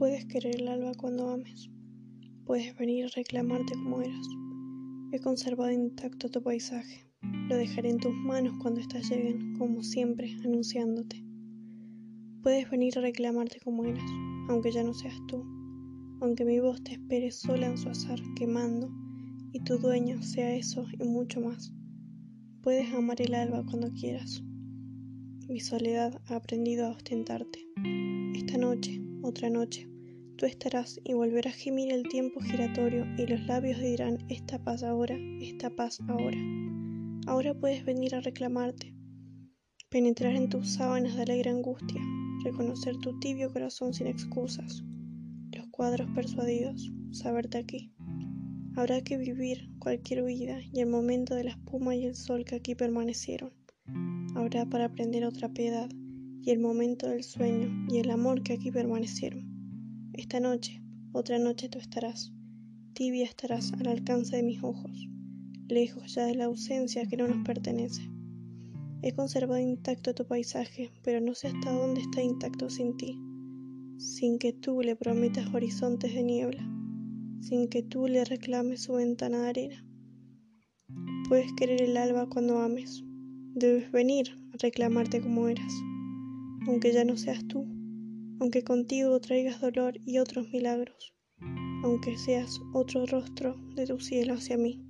Puedes querer el alba cuando ames. Puedes venir a reclamarte como eras. He conservado intacto tu paisaje. Lo dejaré en tus manos cuando éstas lleguen, como siempre, anunciándote. Puedes venir a reclamarte como eras, aunque ya no seas tú, aunque mi voz te espere sola en su azar, quemando, y tu dueño sea eso y mucho más. Puedes amar el alba cuando quieras. Mi soledad ha aprendido a ostentarte. Esta noche, otra noche, tú estarás y volverás a gemir el tiempo giratorio y los labios dirán esta paz ahora, esta paz ahora. Ahora puedes venir a reclamarte, penetrar en tus sábanas de alegre angustia, reconocer tu tibio corazón sin excusas, los cuadros persuadidos, saberte aquí. Habrá que vivir cualquier vida y el momento de la espuma y el sol que aquí permanecieron. Habrá para aprender otra piedad y el momento del sueño y el amor que aquí permanecieron. Esta noche, otra noche tú estarás, tibia estarás al alcance de mis ojos, lejos ya de la ausencia que no nos pertenece. He conservado intacto tu paisaje, pero no sé hasta dónde está intacto sin ti, sin que tú le prometas horizontes de niebla, sin que tú le reclames su ventana de arena. Puedes querer el alba cuando ames, debes venir a reclamarte como eras, aunque ya no seas tú, aunque contigo traigas dolor y otros milagros, aunque seas otro rostro de tu cielo hacia mí.